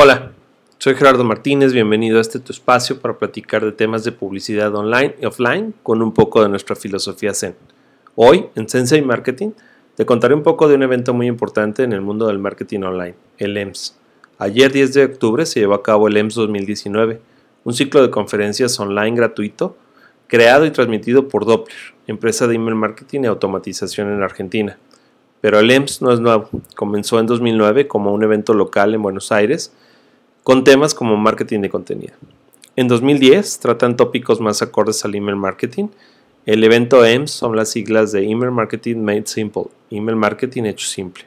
Hola, soy Gerardo Martínez, bienvenido a este tu espacio para platicar de temas de publicidad online y offline con un poco de nuestra filosofía Zen. Hoy, en Sensei Marketing, te contaré un poco de un evento muy importante en el mundo del marketing online, el EMS. Ayer 10 de octubre se llevó a cabo el EMS 2019, un ciclo de conferencias online gratuito creado y transmitido por Doppler, empresa de email marketing y automatización en Argentina. Pero el EMS no es nuevo, comenzó en 2009 como un evento local en Buenos Aires con temas como marketing de contenido. En 2010 tratan tópicos más acordes al email marketing. El evento EMS son las siglas de Email Marketing Made Simple, email marketing hecho simple.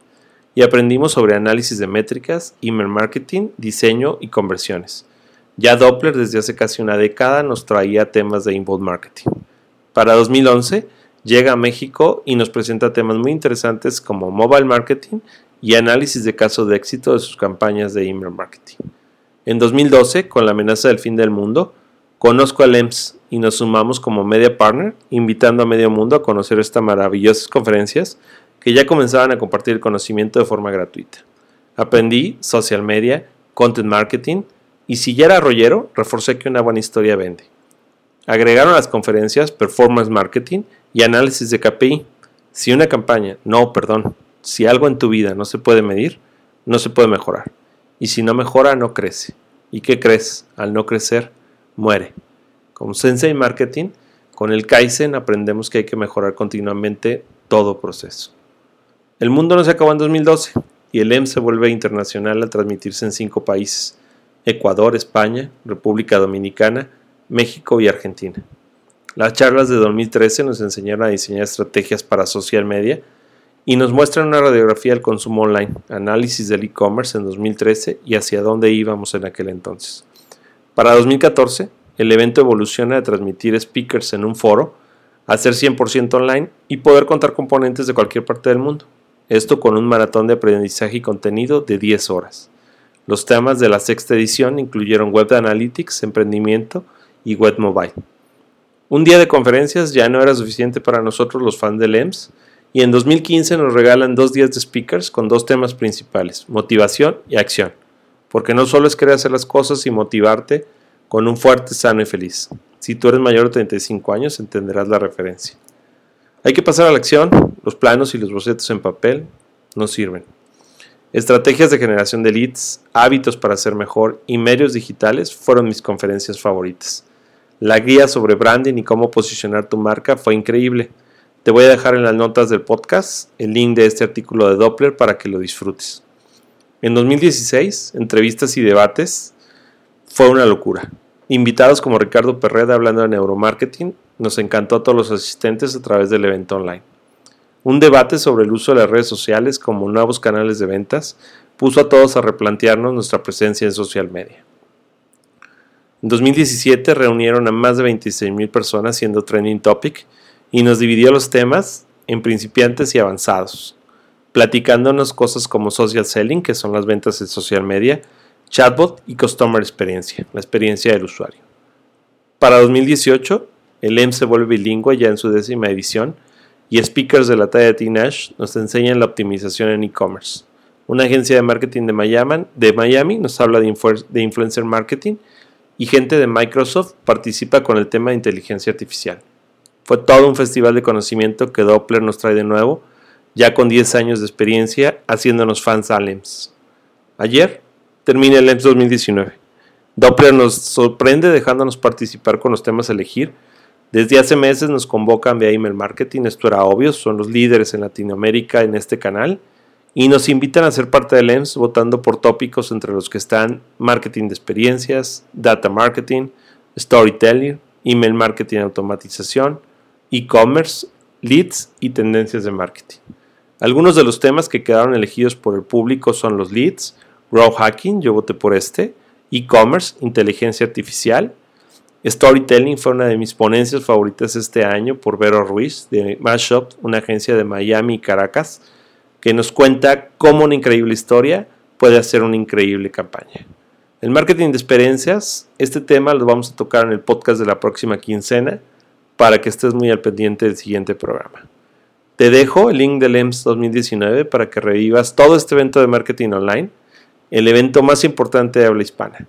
Y aprendimos sobre análisis de métricas, email marketing, diseño y conversiones. Ya Doppler desde hace casi una década nos traía temas de inbound marketing. Para 2011 llega a México y nos presenta temas muy interesantes como mobile marketing y análisis de caso de éxito de sus campañas de email marketing. En 2012, con la amenaza del fin del mundo, conozco a LEMS y nos sumamos como media partner, invitando a medio mundo a conocer estas maravillosas conferencias que ya comenzaban a compartir el conocimiento de forma gratuita. Aprendí social media, content marketing y si ya era rollero, reforcé que una buena historia vende. Agregaron las conferencias performance marketing y análisis de KPI. Si una campaña, no, perdón, si algo en tu vida no se puede medir, no se puede mejorar y si no mejora no crece. ¿Y qué crees? Al no crecer, muere. Con Sensei Marketing, con el Kaizen aprendemos que hay que mejorar continuamente todo proceso. El mundo no se acabó en 2012 y el EM se vuelve internacional al transmitirse en cinco países, Ecuador, España, República Dominicana, México y Argentina. Las charlas de 2013 nos enseñaron a diseñar estrategias para social media, y nos muestran una radiografía del consumo online, análisis del e-commerce en 2013 y hacia dónde íbamos en aquel entonces. Para 2014, el evento evoluciona de transmitir speakers en un foro a ser 100% online y poder contar componentes de cualquier parte del mundo. Esto con un maratón de aprendizaje y contenido de 10 horas. Los temas de la sexta edición incluyeron Web Analytics, Emprendimiento y Web Mobile. Un día de conferencias ya no era suficiente para nosotros los fans de LEMS, y en 2015 nos regalan dos días de speakers con dos temas principales, motivación y acción. Porque no solo es querer hacer las cosas y motivarte con un fuerte, sano y feliz. Si tú eres mayor de 35 años entenderás la referencia. Hay que pasar a la acción, los planos y los bocetos en papel no sirven. Estrategias de generación de leads, hábitos para ser mejor y medios digitales fueron mis conferencias favoritas. La guía sobre branding y cómo posicionar tu marca fue increíble te voy a dejar en las notas del podcast el link de este artículo de Doppler para que lo disfrutes. En 2016, entrevistas y debates fue una locura. Invitados como Ricardo Perreda hablando de neuromarketing, nos encantó a todos los asistentes a través del evento online. Un debate sobre el uso de las redes sociales como nuevos canales de ventas puso a todos a replantearnos nuestra presencia en social media. En 2017 reunieron a más de 26.000 personas siendo trending topic y nos dividió los temas en principiantes y avanzados, platicándonos cosas como social selling, que son las ventas en social media, chatbot y customer experiencia, la experiencia del usuario. Para 2018, el EM se vuelve bilingüe ya en su décima edición y speakers de la talla de T-Nash nos enseñan la optimización en e-commerce. Una agencia de marketing de Miami, de Miami nos habla de influencer marketing y gente de Microsoft participa con el tema de inteligencia artificial. Fue todo un festival de conocimiento que Doppler nos trae de nuevo, ya con 10 años de experiencia haciéndonos fans a LEMS. Ayer termina el LEMS 2019. Doppler nos sorprende dejándonos participar con los temas a elegir. Desde hace meses nos convocan vía email marketing, esto era obvio, son los líderes en Latinoamérica en este canal y nos invitan a ser parte del LEMS votando por tópicos entre los que están marketing de experiencias, data marketing, storytelling, email marketing automatización, e-commerce, leads y tendencias de marketing. Algunos de los temas que quedaron elegidos por el público son los leads, growth hacking, yo voté por este, e-commerce, inteligencia artificial. Storytelling fue una de mis ponencias favoritas este año por Vero Ruiz de Mashup, una agencia de Miami y Caracas, que nos cuenta cómo una increíble historia puede hacer una increíble campaña. El marketing de experiencias, este tema lo vamos a tocar en el podcast de la próxima quincena para que estés muy al pendiente del siguiente programa. Te dejo el link del EMS 2019 para que revivas todo este evento de marketing online el evento más importante de habla hispana.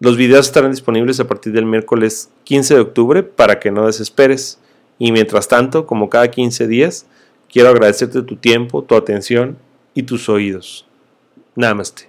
Los videos estarán disponibles a partir del miércoles 15 de octubre para que no desesperes. Y mientras tanto, como cada 15 días, quiero agradecerte tu tiempo, tu atención y tus oídos. Namaste.